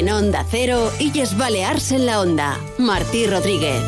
En Onda Cero, Illes Balears en la Onda. Martí Rodríguez.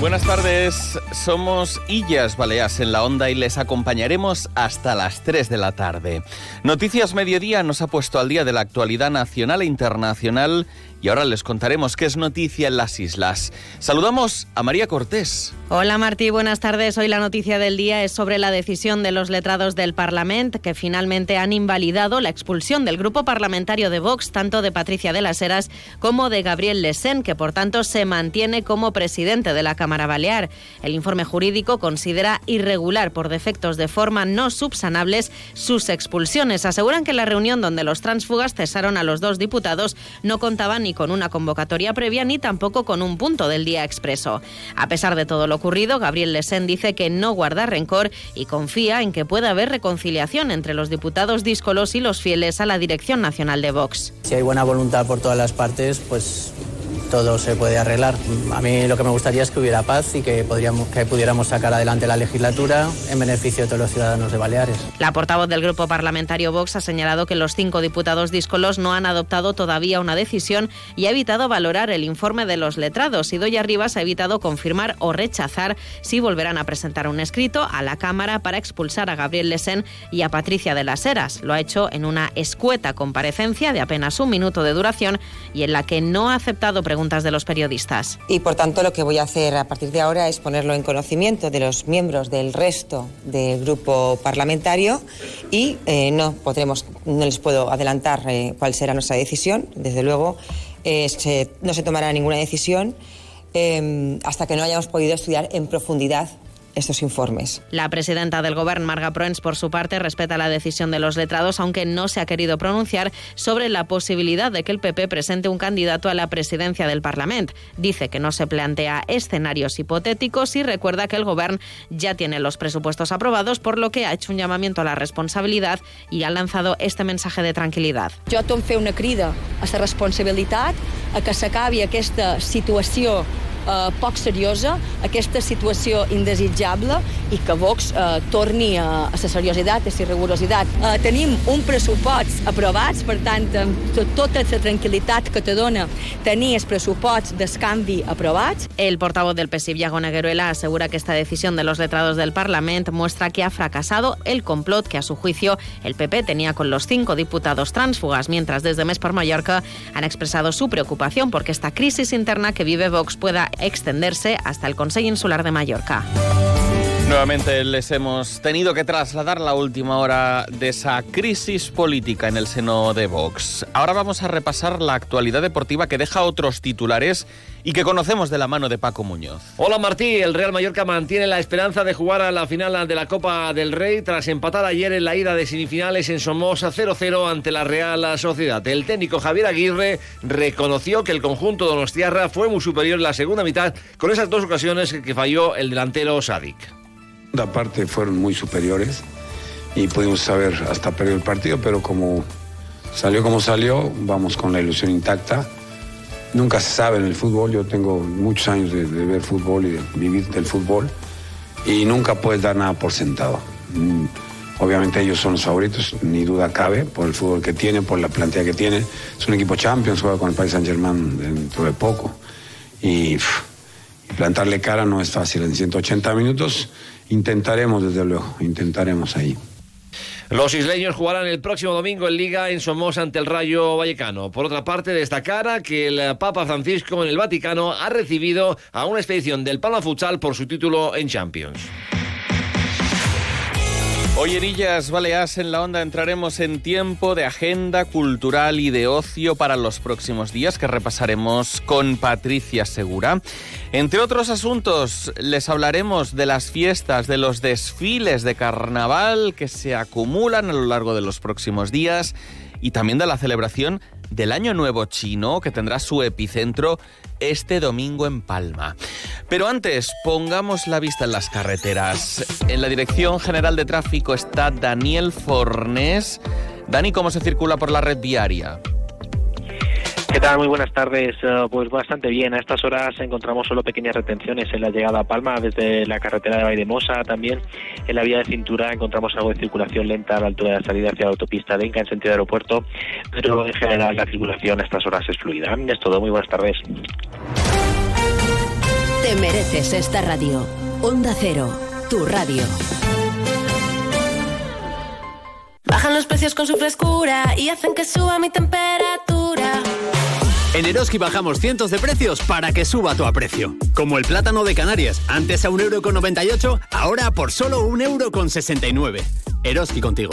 Buenas tardes, somos Illas Baleas en la Onda y les acompañaremos hasta las 3 de la tarde. Noticias Mediodía nos ha puesto al día de la actualidad nacional e internacional y ahora les contaremos qué es noticia en las islas. Saludamos a María Cortés. Hola Martí, buenas tardes. Hoy la noticia del día es sobre la decisión de los letrados del Parlamento que finalmente han invalidado la expulsión del grupo parlamentario de Vox, tanto de Patricia de las Heras como de Gabriel Lesen, que por tanto se mantiene como presidente de la Cámara Balear. El informe jurídico considera irregular por defectos de forma no subsanables sus expulsiones. Aseguran que la reunión donde los transfugas cesaron a los dos diputados no contaba ni con una convocatoria previa ni tampoco con un punto del día expreso. A pesar de todo lo ocurrido, Gabriel Lesen dice que no guarda rencor y confía en que pueda haber reconciliación entre los diputados díscolos y los fieles a la Dirección Nacional de Vox. Si hay buena voluntad por todas las partes, pues todo se puede arreglar. A mí lo que me gustaría es que hubiera paz y que, podríamos, que pudiéramos sacar adelante la legislatura en beneficio de todos los ciudadanos de Baleares. La portavoz del grupo parlamentario Vox ha señalado que los cinco diputados díscolos no han adoptado todavía una decisión y ha evitado valorar el informe de los letrados. Y Doña Rivas ha evitado confirmar o rechazar si volverán a presentar un escrito a la Cámara para expulsar a Gabriel Lesen y a Patricia de las Heras. Lo ha hecho en una escueta comparecencia de apenas un minuto de duración y en la que no ha aceptado preguntas de los periodistas. Y por tanto lo que voy a hacer a partir de ahora es ponerlo en conocimiento de los miembros del resto del grupo parlamentario y eh, no podremos, no les puedo adelantar eh, cuál será nuestra decisión. Desde luego eh, no se tomará ninguna decisión hasta que no hayamos podido estudiar en profundidad estos informes. La presidenta del Gobierno, Marga Proens, por su parte, respeta la decisión de los letrados, aunque no se ha querido pronunciar sobre la posibilidad de que el PP presente un candidato a la presidencia del Parlamento. Dice que no se plantea escenarios hipotéticos y recuerda que el Gobierno ya tiene los presupuestos aprobados, por lo que ha hecho un llamamiento a la responsabilidad y ha lanzado este mensaje de tranquilidad. Jo tom fer una crida a la responsabilitat, a que s'acabi aquesta situació eh, poc seriosa, aquesta situació indesitjable i que Vox eh, torni a, a la seriositat, a la rigorositat. Eh, tenim un pressupost aprovats, per tant, amb tota la tranquil·litat que te dona tenir els pressuposts d'escanvi aprovats. El portavoz del PSIV, Iago Negueruela, asegura que esta decisión de los letrados del Parlamento muestra que ha fracasado el complot que, a su juicio, el PP tenía con los cinco diputados transfugas, mientras desde Mes por Mallorca han expresado su preocupación porque esta crisis interna que vive Vox pueda extenderse hasta el Consejo Insular de Mallorca. Nuevamente les hemos tenido que trasladar la última hora de esa crisis política en el seno de Vox. Ahora vamos a repasar la actualidad deportiva que deja otros titulares y que conocemos de la mano de Paco Muñoz. Hola Martí, el Real Mallorca mantiene la esperanza de jugar a la final de la Copa del Rey tras empatar ayer en la ida de semifinales en Somoza 0-0 ante la Real Sociedad. El técnico Javier Aguirre reconoció que el conjunto Donostiarra fue muy superior en la segunda mitad con esas dos ocasiones que falló el delantero Sadik. La parte fueron muy superiores y pudimos saber hasta perder el partido, pero como salió como salió, vamos con la ilusión intacta. Nunca se sabe en el fútbol, yo tengo muchos años de, de ver fútbol y de vivir del fútbol y nunca puedes dar nada por sentado. Mm, Obviamente ellos son los favoritos, ni duda cabe, por el fútbol que tienen, por la plantilla que tienen. Es un equipo Champions, juega con el Paris Saint Germain dentro de poco. Y plantarle cara no es fácil en 180 minutos. Intentaremos, desde luego, intentaremos ahí. Los isleños jugarán el próximo domingo en Liga en Somoza ante el Rayo Vallecano. Por otra parte, destacar que el Papa Francisco en el Vaticano ha recibido a una expedición del Palma Futsal por su título en Champions. Hoy en Illas Baleas en la Onda entraremos en tiempo de agenda cultural y de ocio para los próximos días que repasaremos con Patricia Segura. Entre otros asuntos, les hablaremos de las fiestas, de los desfiles de carnaval que se acumulan a lo largo de los próximos días y también de la celebración del Año Nuevo Chino que tendrá su epicentro este domingo en Palma. Pero antes, pongamos la vista en las carreteras. En la Dirección General de Tráfico está Daniel Fornés. Dani, ¿cómo se circula por la red viaria? ¿Qué tal? Muy buenas tardes. Eh, pues bastante bien. A estas horas encontramos solo pequeñas retenciones en la llegada a Palma, desde la carretera de Vaidemosa. También en la vía de cintura encontramos algo de circulación lenta a la altura de la salida hacia la autopista de Inca en sentido aeropuerto. Pero en general la circulación a estas horas es fluida. Es todo. Muy buenas tardes. Te mereces esta radio. Onda Cero, tu radio. Bajan los precios con su frescura y hacen que suba mi temperatura. En Eroski bajamos cientos de precios para que suba tu aprecio. Como el plátano de Canarias, antes a 1,98€, ahora por solo 1,69€. Eroski contigo.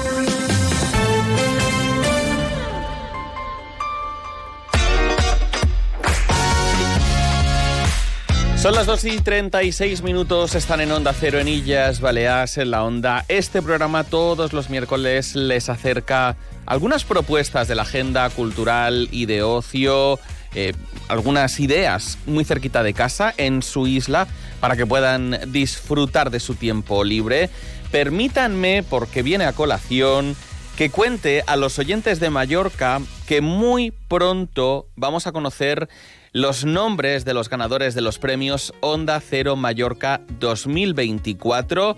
Son las 2 y 36 minutos, están en Onda Cero en Illas, Baleares, en la Onda. Este programa todos los miércoles les acerca algunas propuestas de la agenda cultural y de ocio, eh, algunas ideas muy cerquita de casa, en su isla, para que puedan disfrutar de su tiempo libre. Permítanme, porque viene a colación, que cuente a los oyentes de Mallorca que muy pronto vamos a conocer los nombres de los ganadores de los premios Onda Cero Mallorca 2024.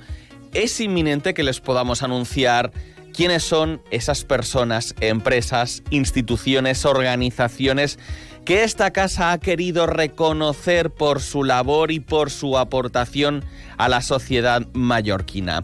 Es inminente que les podamos anunciar quiénes son esas personas, empresas, instituciones, organizaciones que esta casa ha querido reconocer por su labor y por su aportación a la sociedad mallorquina.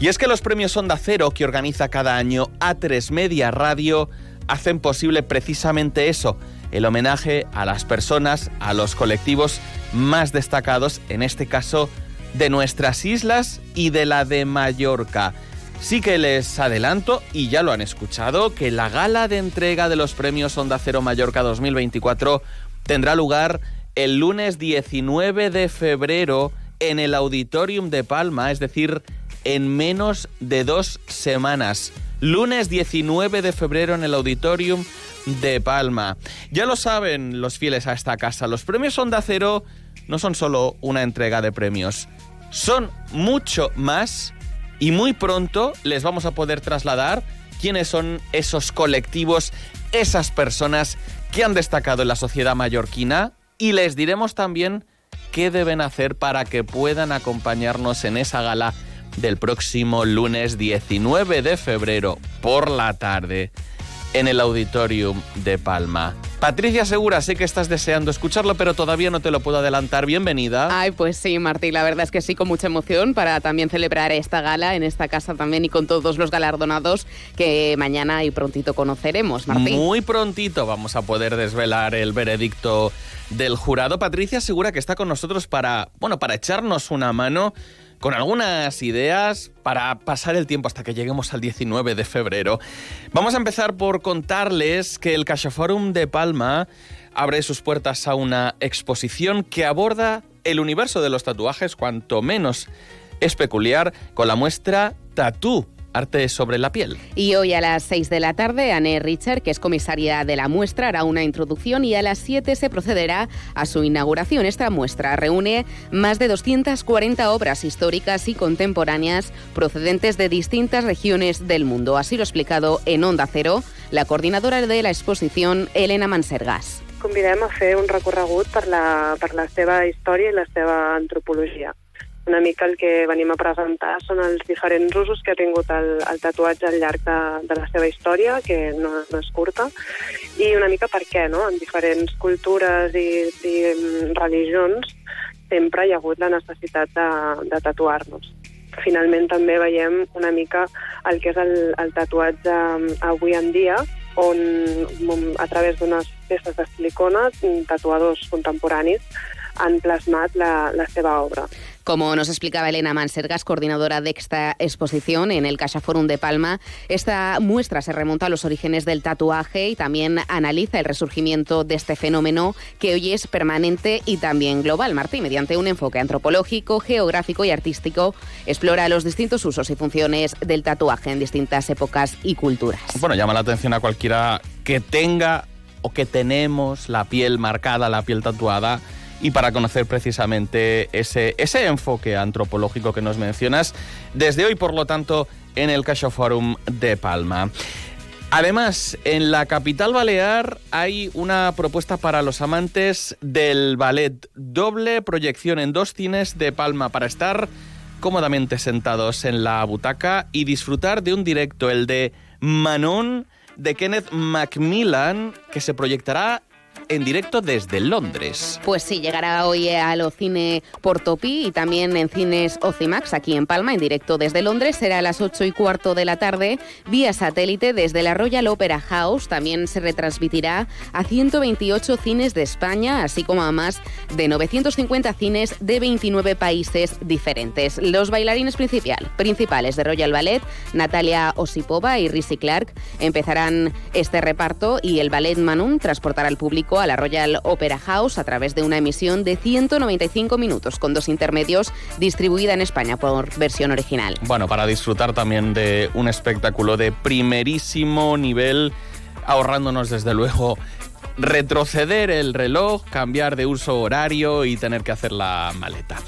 Y es que los premios Onda Cero que organiza cada año A3 Media Radio hacen posible precisamente eso, el homenaje a las personas, a los colectivos más destacados, en este caso de nuestras islas y de la de Mallorca. Sí que les adelanto, y ya lo han escuchado, que la gala de entrega de los premios Onda Cero Mallorca 2024 tendrá lugar el lunes 19 de febrero en el Auditorium de Palma, es decir, en menos de dos semanas. Lunes 19 de febrero en el Auditorium de Palma. Ya lo saben los fieles a esta casa, los premios Onda Cero no son solo una entrega de premios, son mucho más y muy pronto les vamos a poder trasladar quiénes son esos colectivos, esas personas que han destacado en la sociedad mallorquina y les diremos también qué deben hacer para que puedan acompañarnos en esa gala del próximo lunes 19 de febrero por la tarde en el Auditorium de Palma. Patricia Segura, sé que estás deseando escucharlo, pero todavía no te lo puedo adelantar. Bienvenida. Ay, pues sí, Martí, la verdad es que sí, con mucha emoción para también celebrar esta gala en esta casa también y con todos los galardonados que mañana y prontito conoceremos, Martín. Muy prontito vamos a poder desvelar el veredicto del jurado. Patricia Segura que está con nosotros para, bueno, para echarnos una mano con algunas ideas para pasar el tiempo hasta que lleguemos al 19 de febrero. Vamos a empezar por contarles que el CaixaForum de Palma abre sus puertas a una exposición que aborda el universo de los tatuajes, cuanto menos es peculiar, con la muestra Tatú Arte sobre la piel. Y hoy a las 6 de la tarde, Anne Richard, que es comisaria de la muestra, hará una introducción y a las 7 se procederá a su inauguración. Esta muestra reúne más de 240 obras históricas y contemporáneas procedentes de distintas regiones del mundo. Así lo ha explicado en Onda Cero la coordinadora de la exposición, Elena Mansergas. Convidem a fer un recorregut per la, per la seva història i la seva antropologia. Una mica el que venim a presentar són els diferents usos que ha tingut el, el tatuatge al llarg de, de la seva història, que no, no és curta, i una mica per què, no? En diferents cultures i, i mm, religions sempre hi ha hagut la necessitat de, de tatuar-nos. finalment també veiem una mica el que és el, el tatuatge avui en dia, on a través d'unes peces de silicona, tatuadors contemporanis han plasmat la, la seva obra. Como nos explicaba Elena Mansergas, coordinadora de esta exposición en el Caixa Forum de Palma, esta muestra se remonta a los orígenes del tatuaje y también analiza el resurgimiento de este fenómeno que hoy es permanente y también global. Martín, mediante un enfoque antropológico, geográfico y artístico, explora los distintos usos y funciones del tatuaje en distintas épocas y culturas. Bueno, llama la atención a cualquiera que tenga o que tenemos la piel marcada, la piel tatuada y para conocer precisamente ese, ese enfoque antropológico que nos mencionas desde hoy, por lo tanto, en el Cacho Forum de Palma. Además, en la capital balear hay una propuesta para los amantes del ballet. Doble proyección en dos cines de Palma para estar cómodamente sentados en la butaca y disfrutar de un directo, el de Manon de Kenneth Macmillan, que se proyectará en directo desde Londres. Pues sí, llegará hoy a los cine Portopí y también en cines Ocimax aquí en Palma, en directo desde Londres. Será a las 8 y cuarto de la tarde, vía satélite desde la Royal Opera House. También se retransmitirá a 128 cines de España, así como a más de 950 cines de 29 países diferentes. Los bailarines principal, principales de Royal Ballet, Natalia Osipova y Risi Clark, empezarán este reparto y el Ballet Manun transportará al público a la Royal Opera House a través de una emisión de 195 minutos con dos intermedios distribuida en España por versión original. Bueno, para disfrutar también de un espectáculo de primerísimo nivel, ahorrándonos desde luego retroceder el reloj, cambiar de uso horario y tener que hacer la maleta.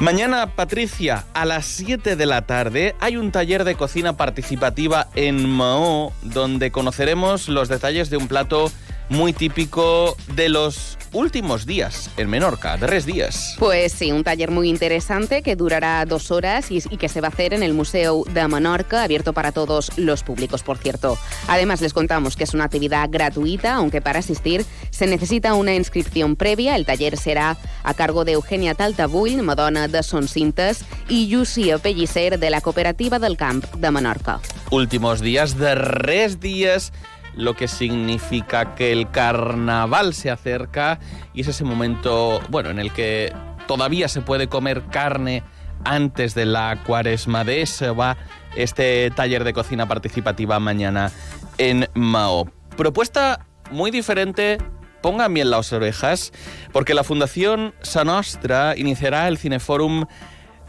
Mañana, Patricia, a las 7 de la tarde hay un taller de cocina participativa en Mao, donde conoceremos los detalles de un plato muy típico de los últimos días en Menorca, tres días. Pues sí, un taller muy interesante que durará dos horas y, que se va a hacer en el Museo de Menorca, abierto para todos los públicos, por cierto. Además, les contamos que es una actividad gratuita, aunque para asistir se necesita una inscripción previa. El taller será a cargo de Eugenia Taltabull, Madonna de Soncintes, y Lucia Pellicer de la Cooperativa del Camp de Menorca. Últimos días de tres días lo que significa que el carnaval se acerca y es ese momento, bueno, en el que todavía se puede comer carne antes de la cuaresma. De eso va este taller de cocina participativa mañana en Mao. Propuesta muy diferente, pongan bien las orejas, porque la Fundación Sanostra iniciará el cineforum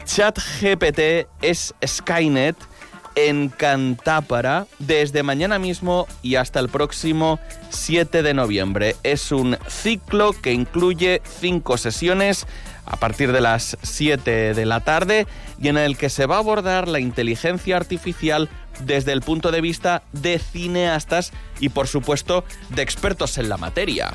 ChatGPT es Skynet en Cantápara desde mañana mismo y hasta el próximo 7 de noviembre. Es un ciclo que incluye cinco sesiones a partir de las 7 de la tarde y en el que se va a abordar la inteligencia artificial desde el punto de vista de cineastas y por supuesto de expertos en la materia.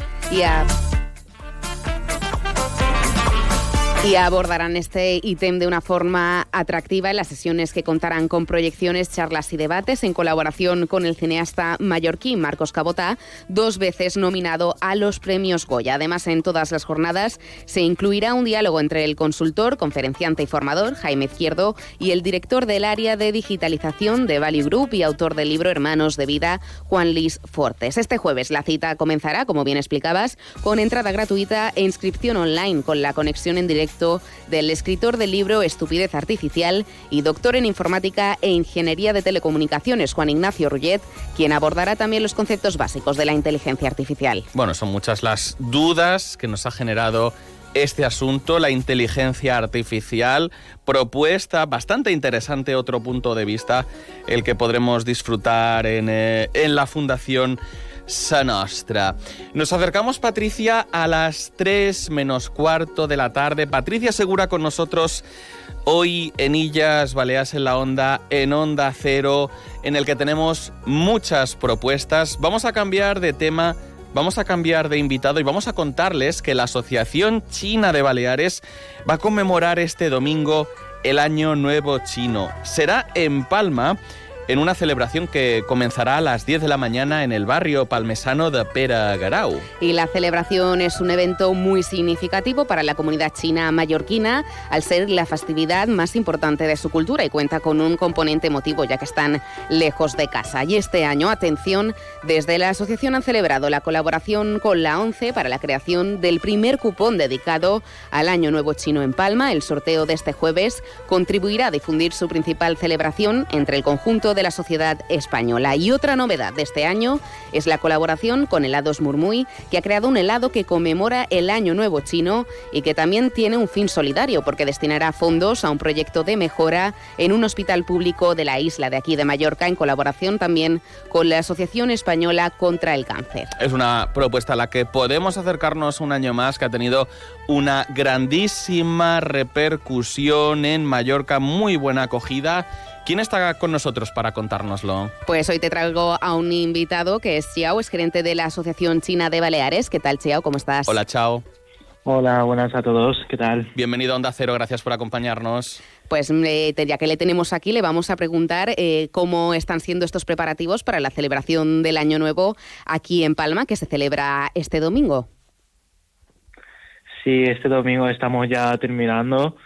Y abordarán este ítem de una forma atractiva en las sesiones que contarán con proyecciones, charlas y debates en colaboración con el cineasta mallorquín Marcos Cabota, dos veces nominado a los premios Goya. Además, en todas las jornadas se incluirá un diálogo entre el consultor, conferenciante y formador Jaime Izquierdo y el director del área de digitalización de Value Group y autor del libro Hermanos de Vida, Juan Luis Fortes. Este jueves la cita comenzará, como bien explicabas, con entrada gratuita e inscripción online con la conexión en directo del escritor del libro Estupidez Artificial y doctor en Informática e Ingeniería de Telecomunicaciones, Juan Ignacio Rullet, quien abordará también los conceptos básicos de la inteligencia artificial. Bueno, son muchas las dudas que nos ha generado este asunto, la inteligencia artificial, propuesta bastante interesante, otro punto de vista, el que podremos disfrutar en, eh, en la Fundación Sanostra. Nos acercamos, Patricia, a las 3 menos cuarto de la tarde. Patricia Segura con nosotros hoy en Illas Baleas en la Onda, en Onda Cero, en el que tenemos muchas propuestas. Vamos a cambiar de tema. Vamos a cambiar de invitado y vamos a contarles que la Asociación China de Baleares va a conmemorar este domingo el Año Nuevo Chino. Será en Palma en una celebración que comenzará a las 10 de la mañana en el barrio palmesano de Pera Garau. Y la celebración es un evento muy significativo para la comunidad china mallorquina, al ser la festividad más importante de su cultura y cuenta con un componente emotivo, ya que están lejos de casa. Y este año, atención, desde la asociación han celebrado la colaboración con la ONCE para la creación del primer cupón dedicado al Año Nuevo Chino en Palma. El sorteo de este jueves contribuirá a difundir su principal celebración entre el conjunto de la sociedad española. Y otra novedad de este año es la colaboración con Helados Murmuy, que ha creado un helado que conmemora el Año Nuevo Chino y que también tiene un fin solidario porque destinará fondos a un proyecto de mejora en un hospital público de la isla de aquí de Mallorca en colaboración también con la Asociación Española contra el Cáncer. Es una propuesta a la que podemos acercarnos un año más que ha tenido una grandísima repercusión en Mallorca, muy buena acogida. ¿Quién está con nosotros para contárnoslo? Pues hoy te traigo a un invitado que es Xiao, es gerente de la Asociación China de Baleares. ¿Qué tal, Xiao? ¿Cómo estás? Hola, Chao. Hola, buenas a todos. ¿Qué tal? Bienvenido a Onda Cero, gracias por acompañarnos. Pues eh, ya que le tenemos aquí, le vamos a preguntar eh, cómo están siendo estos preparativos para la celebración del Año Nuevo aquí en Palma, que se celebra este domingo. Sí, este domingo estamos ya terminando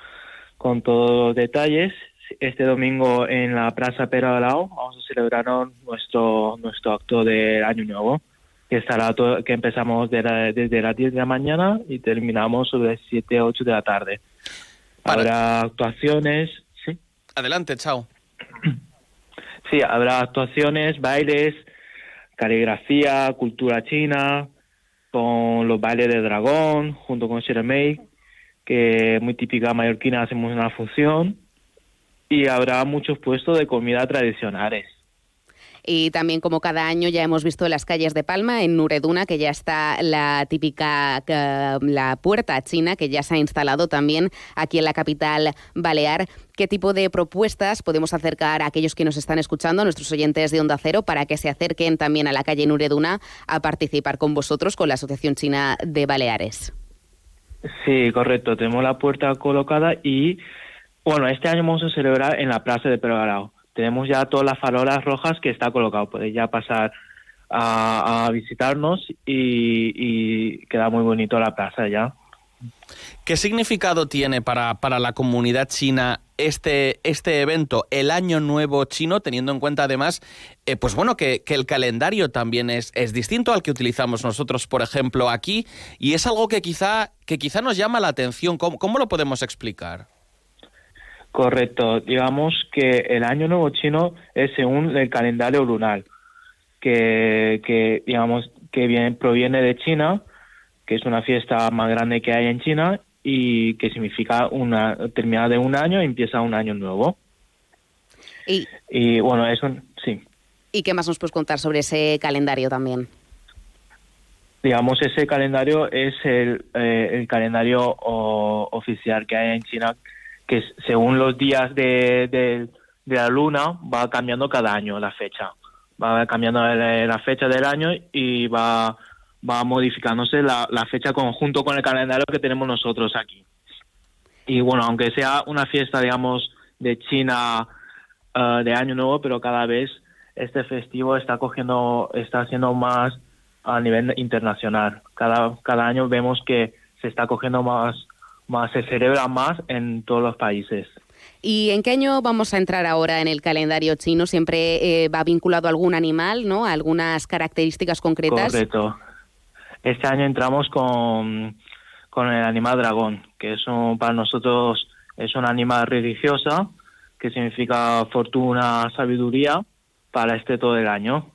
con todos los detalles. Este domingo en la Plaza Peralao vamos a celebrar nuestro nuestro acto del Año Nuevo, que estará todo, que empezamos desde las 10 de la mañana y terminamos sobre las 7 8 de la tarde. Habrá actuaciones, sí. Adelante, chao. Sí, habrá actuaciones, bailes, caligrafía, cultura china, con los bailes de dragón, junto con Sheremei, que muy típica mallorquina, hacemos una función. Y habrá muchos puestos de comida tradicionales. Y también, como cada año, ya hemos visto en las calles de Palma, en Nureduna, que ya está la típica la puerta china, que ya se ha instalado también aquí en la capital balear. ¿Qué tipo de propuestas podemos acercar a aquellos que nos están escuchando, a nuestros oyentes de Onda Cero, para que se acerquen también a la calle Nureduna a participar con vosotros, con la Asociación China de Baleares? Sí, correcto. Tenemos la puerta colocada y, bueno, este año vamos a celebrar en la Plaza de Pergalao tenemos ya todas las farolas rojas que está colocado. Podéis ya pasar a, visitarnos y, queda muy bonito la plaza ya. ¿Qué significado tiene para, para la comunidad china este, este evento, el Año Nuevo Chino, teniendo en cuenta además, eh, pues bueno, que, el calendario también es, es distinto al que utilizamos nosotros, por ejemplo, aquí, y es algo que quizá, que quizá nos llama la atención. cómo lo podemos explicar? Correcto. Digamos que el Año Nuevo Chino es según el calendario lunar, que, que digamos que viene, proviene de China, que es una fiesta más grande que hay en China y que significa una terminada de un año y empieza un año nuevo. Y, y bueno, es un sí. ¿Y qué más nos puedes contar sobre ese calendario también? Digamos, ese calendario es el, eh, el calendario oficial que hay en China que según los días de, de, la luna va cambiando cada año la fecha. Va cambiando la, fecha del año y va, va modificándose la, la fecha conjunto con el calendario que tenemos nosotros aquí. Y bueno, aunque sea una fiesta, digamos, de China eh, de Año Nuevo, pero cada vez este festivo está cogiendo, está haciendo más a nivel internacional. Cada, cada año vemos que se está cogiendo más más se celebra más en todos los países. ¿Y en qué año vamos a entrar ahora en el calendario chino? ¿Siempre eh, va vinculado a algún animal, ¿no? A algunas características concretas. Correcto. Este año entramos con, con el animal dragón, que es para nosotros es un animal religiosa, que significa fortuna, sabiduría, para este todo el año.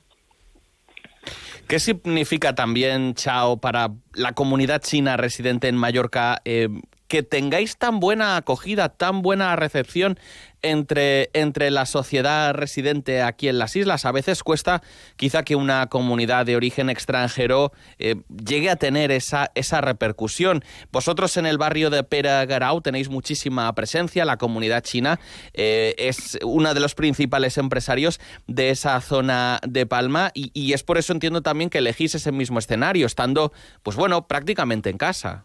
¿Qué significa también, Chao, para la comunidad china residente en Mallorca eh, que tengáis tan buena acogida, tan buena recepción entre, entre la sociedad residente aquí en las islas. A veces cuesta quizá que una comunidad de origen extranjero eh, llegue a tener esa, esa repercusión. Vosotros en el barrio de Peragarau tenéis muchísima presencia, la comunidad china eh, es uno de los principales empresarios de esa zona de Palma y, y es por eso entiendo también que elegís ese mismo escenario, estando, pues bueno, prácticamente en casa.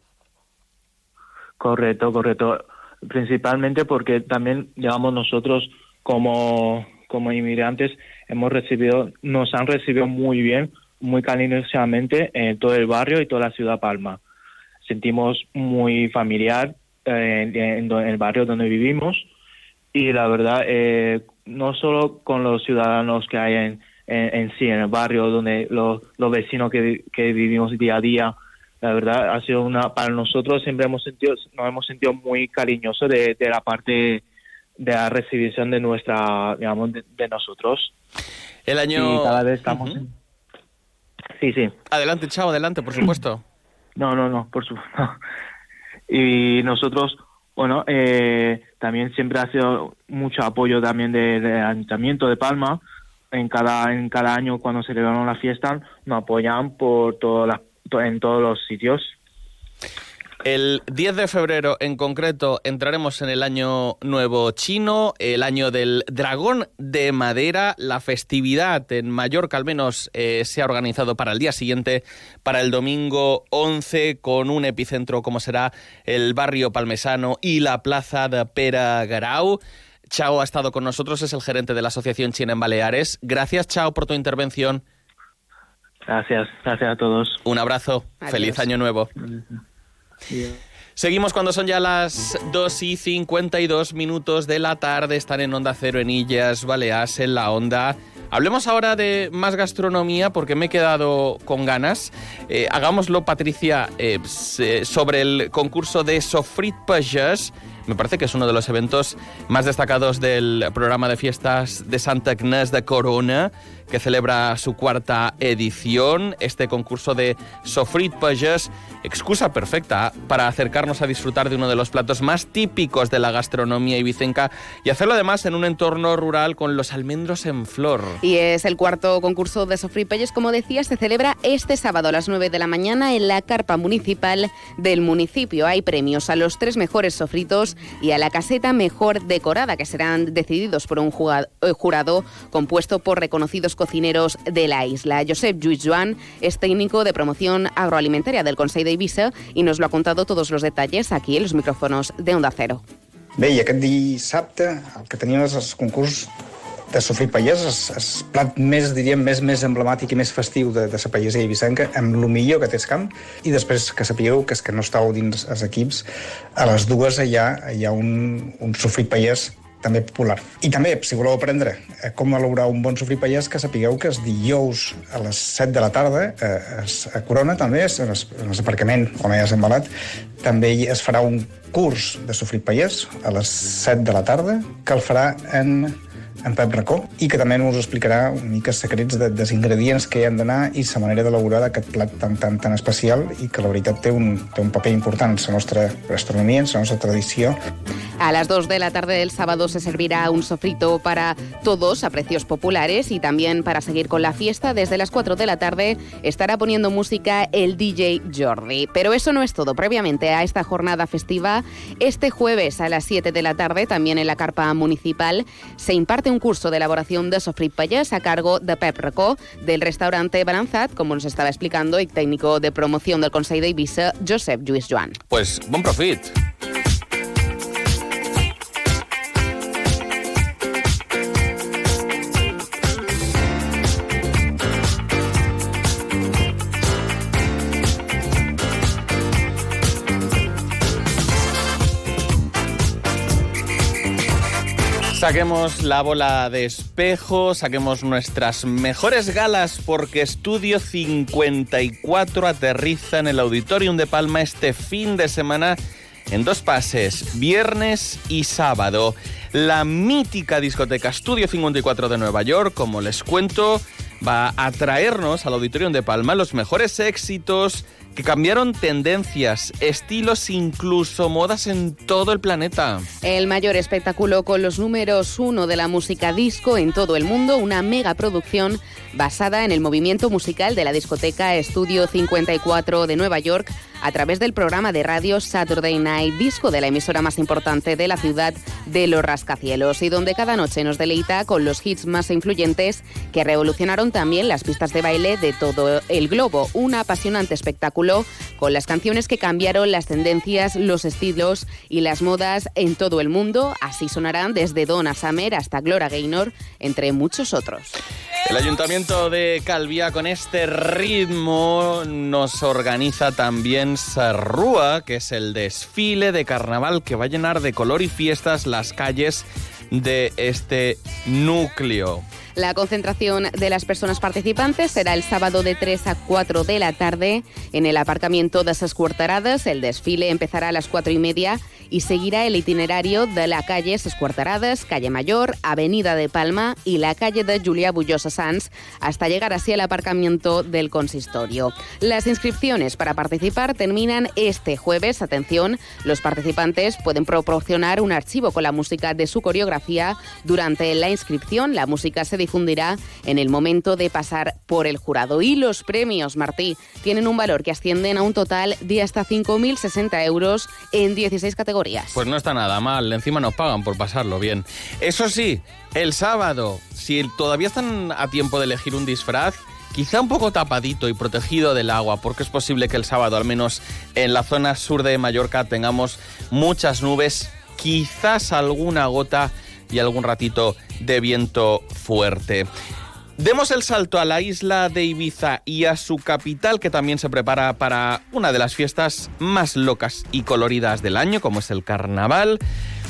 Correcto, correcto. Principalmente porque también llevamos nosotros como, como inmigrantes hemos recibido, nos han recibido muy bien, muy cariñosamente en todo el barrio y toda la ciudad Palma. Sentimos muy familiar eh, en, el barrio donde vivimos y la verdad, eh, no solo con los ciudadanos que hay en, en, sí, en el barrio, donde los, los vecinos que, que vivimos día a día, la verdad ha sido una para nosotros siempre hemos sentido nos hemos sentido muy cariñosos de, de la parte de la recepción de nuestra digamos de, nosotros. El año y cada vez estamos sí sí. Adelante chao adelante por supuesto. No no no por supuesto. Y nosotros bueno eh, también siempre ha sido mucho apoyo también del ayuntamiento de Palma. En cada en cada año cuando celebramos la fiesta nos apoyan por todas las en todos los sitios. El 10 de febrero en concreto entraremos en el año nuevo chino, el año del dragón de madera. La festividad en Mallorca al menos eh, se ha organizado para el día siguiente, para el domingo 11, con un epicentro como será el barrio palmesano y la plaza de Pera Garau. Chao ha estado con nosotros, es el gerente de la Asociación China en Baleares. Gracias, Chao, por tu intervención. Gracias, gracias a todos. Un abrazo, feliz año nuevo. Seguimos cuando son ya las 2 y 52 minutos de la tarde. Están en Onda Cero en Illas, Baleas, en la Onda. Hablemos ahora de más gastronomía porque me he quedado con ganas. Eh, hagámoslo, Patricia, eh, sobre el concurso de Sofrit Pagès. Me parece que es uno de los eventos más destacados del programa de fiestas de Santa Agnès de Corona que celebra su cuarta edición. Este concurso de Sofrit Pagès, excusa perfecta para acercarnos a disfrutar de uno de los platos más típicos de la gastronomía ibicenca y hacerlo además en un entorno rural con los almendros en flor. Y es el cuarto concurso de Sofrit Pagès, como decía, se celebra este sábado a las 9 de la mañana en la carpa municipal del municipio. Hay premios a los tres mejores sofritos y a la caseta mejor decorada, que serán decididos por un eh, jurado compuesto por reconocidos cocineros de la isla. Josep Lluís Joan es técnico de promoción agroalimentaria del Consell de Ibiza y nos lo ha contado todos los detalles aquí en los micrófonos de Onda Cero. Bé, i aquest dissabte el que teníem és el concurs de sofrir pallès, el, el plat més, diríem, més, més emblemàtic i més festiu de, de la pagesia ibicenca, amb el millor que té el camp, i després que sapigueu que és que no estàu dins els equips, a les dues hi ha, hi ha un, un sofrit pallès també popular. I també, si voleu aprendre eh, com elaborar un bon sofrit pallès, que sapigueu que els dijous a les 7 de la tarda eh, a Corona també, en l'aparcament on ja has embalat, també es farà un curs de sofrit pallès a les 7 de la tarda que el farà en en Pep Racó, i que també ens explicarà una mica secrets de, dels ingredients que hi han d'anar i la manera d'elaborar d'aquest plat tan, tan, tan especial i que la veritat té un, té un paper important en la nostra gastronomia, en la nostra tradició. A las 2 de la tarde del sábado se servirá un sofrito para todos a precios populares y también para seguir con la fiesta. Desde las 4 de la tarde estará poniendo música el DJ Jordi. Pero eso no es todo. Previamente a esta jornada festiva, este jueves a las 7 de la tarde, también en la carpa municipal, se imparte un curso de elaboración de sofrit payas a cargo de Pep Recó, del restaurante Balanzat, como nos estaba explicando, y técnico de promoción del Consejo de Ibiza, Josep Lluís Joan. Pues buen profit. Saquemos la bola de espejo, saquemos nuestras mejores galas porque Estudio 54 aterriza en el Auditorium de Palma este fin de semana en dos pases, viernes y sábado. La mítica discoteca Estudio 54 de Nueva York, como les cuento, va a traernos al Auditorium de Palma los mejores éxitos que cambiaron tendencias, estilos, incluso modas en todo el planeta. El mayor espectáculo con los números uno de la música disco en todo el mundo, una mega producción basada en el movimiento musical de la discoteca Estudio 54 de Nueva York a través del programa de radio Saturday Night Disco de la emisora más importante de la ciudad de los rascacielos y donde cada noche nos deleita con los hits más influyentes que revolucionaron también las pistas de baile de todo el globo. Un apasionante espectáculo espectáculo con las canciones que cambiaron las tendencias, los estilos y las modas en todo el mundo. Así sonarán desde Donna Summer hasta Gloria Gaynor, entre muchos otros. El Ayuntamiento de Calvía con este ritmo nos organiza también Sarrúa, que es el desfile de carnaval que va a llenar de color y fiestas las calles de este núcleo. La concentración de las personas participantes será el sábado de 3 a 4 de la tarde en el aparcamiento de Ses Quarterades. El desfile empezará a las 4 y media y seguirá el itinerario de la calle Ses Quarterades, calle Mayor, Avenida de Palma y la calle de Julia Bullosa Sanz hasta llegar así al aparcamiento del consistorio. Las inscripciones para participar terminan este jueves. Atención, los participantes pueden proporcionar un archivo con la música de su coreografía durante la inscripción. La música se difundirá en el momento de pasar por el jurado. Y los premios, Martí, tienen un valor que ascienden a un total de hasta 5.060 euros en 16 categorías. Pues no está nada mal, encima nos pagan por pasarlo bien. Eso sí, el sábado, si todavía están a tiempo de elegir un disfraz, quizá un poco tapadito y protegido del agua, porque es posible que el sábado, al menos en la zona sur de Mallorca, tengamos muchas nubes, quizás alguna gota y algún ratito de viento fuerte. Demos el salto a la isla de Ibiza y a su capital, que también se prepara para una de las fiestas más locas y coloridas del año, como es el carnaval.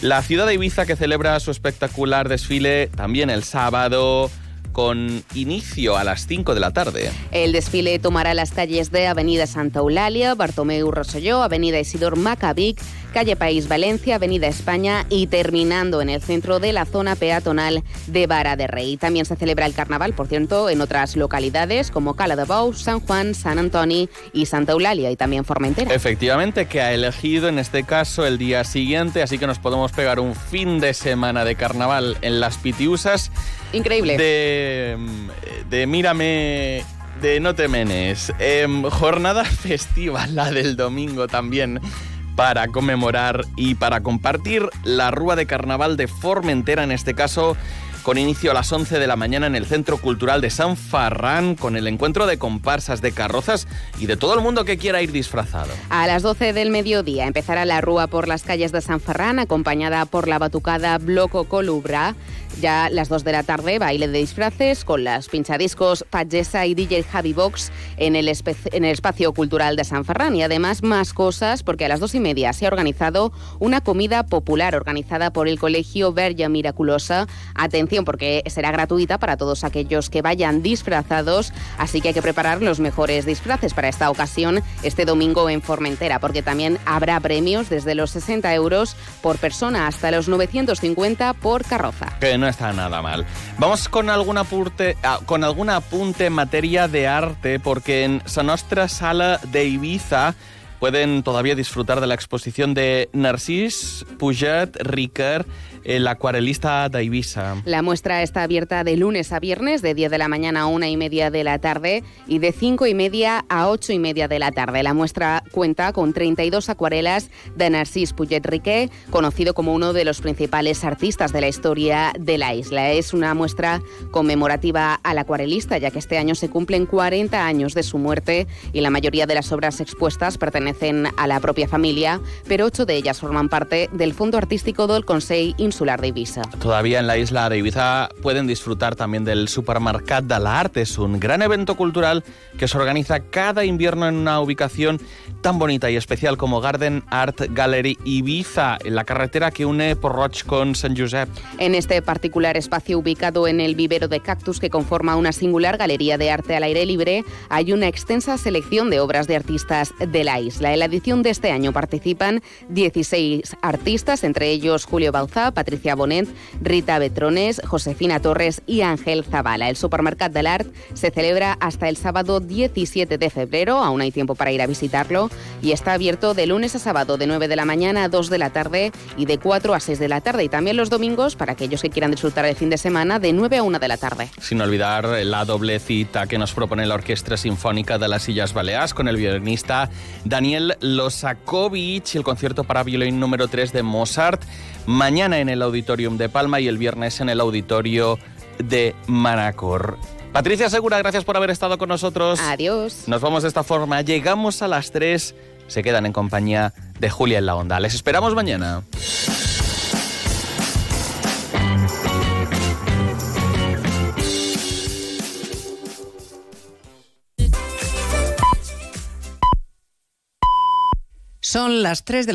La ciudad de Ibiza, que celebra su espectacular desfile también el sábado, con inicio a las 5 de la tarde. El desfile tomará las calles de Avenida Santa Eulalia, Bartomeu Rosselló, Avenida Isidor Macabic, calle País Valencia, Avenida España y terminando en el centro de la zona peatonal de Vara de Rey. También se celebra el carnaval, por cierto, en otras localidades como Cala de Bou, San Juan, San Antoni y Santa Eulalia y también Formentera. Efectivamente, que ha elegido en este caso el día siguiente, así que nos podemos pegar un fin de semana de carnaval en las Pitiusas. Increíble. De, de Mírame de No te menes. Em, jornada festiva, la del domingo también para conmemorar y para compartir la Rúa de Carnaval de Formentera, en este caso con inicio a las 11 de la mañana en el Centro Cultural de San Farrán, con el encuentro de comparsas, de carrozas y de todo el mundo que quiera ir disfrazado. A las 12 del mediodía empezará la rúa por las calles de San Farrán, acompañada por la batucada Bloco Colubra. Ya las 2 de la tarde, baile de disfraces con las pinchadiscos Pagesa y DJ Javi Box en el, en el espacio cultural de San Farrán. Y además más cosas, porque a las 2 y media se ha organizado una comida popular organizada por el Colegio Verja Miraculosa. Atención porque será gratuita para todos aquellos que vayan disfrazados, así que hay que preparar los mejores disfraces para esta ocasión este domingo en Formentera, porque también habrá premios desde los 60 euros por persona hasta los 950 por carroza. Que no está nada mal. Vamos con algún apunte, ah, con algún apunte en materia de arte, porque en Sa Nostra Sala de Ibiza pueden todavía disfrutar de la exposición de Narcís Puget Ricard el acuarelista de Ibiza. La muestra está abierta de lunes a viernes, de 10 de la mañana a una y media de la tarde y de 5 y media a 8 y media de la tarde. La muestra cuenta con 32 acuarelas de Narcís Puget Riquet, conocido como uno de los principales artistas de la historia de la isla. Es una muestra conmemorativa al acuarelista, ya que este año se cumplen 40 años de su muerte y la mayoría de las obras expuestas pertenecen a la propia familia, pero ocho de ellas forman parte del Fondo Artístico del Conseil de Ibiza. Todavía en la isla de Ibiza pueden disfrutar también del Supermercat de la Arte. Es un gran evento cultural que se organiza cada invierno en una ubicación tan bonita y especial como Garden Art Gallery Ibiza, en la carretera que une Porroch con San Josep. En este particular espacio ubicado en el vivero de cactus que conforma una singular galería de arte al aire libre, hay una extensa selección de obras de artistas de la isla. En la edición de este año participan 16 artistas, entre ellos Julio Bauzá, Patricia Bonet, Rita Betrones, Josefina Torres y Ángel Zavala. El Supermercat del Art se celebra hasta el sábado 17 de febrero, aún hay tiempo para ir a visitarlo, y está abierto de lunes a sábado de 9 de la mañana a 2 de la tarde y de 4 a 6 de la tarde, y también los domingos para aquellos que quieran disfrutar el fin de semana de 9 a 1 de la tarde. Sin olvidar la doble cita que nos propone la Orquesta Sinfónica de las Islas Baleares con el violinista Daniel Losakovich, el concierto para violín número 3 de Mozart, mañana en el Auditorium de Palma y el viernes en el Auditorio de Manacor. Patricia Segura, gracias por haber estado con nosotros. Adiós. Nos vamos de esta forma. Llegamos a las 3. Se quedan en compañía de Julia en la Onda. Les esperamos mañana. Son las 3 de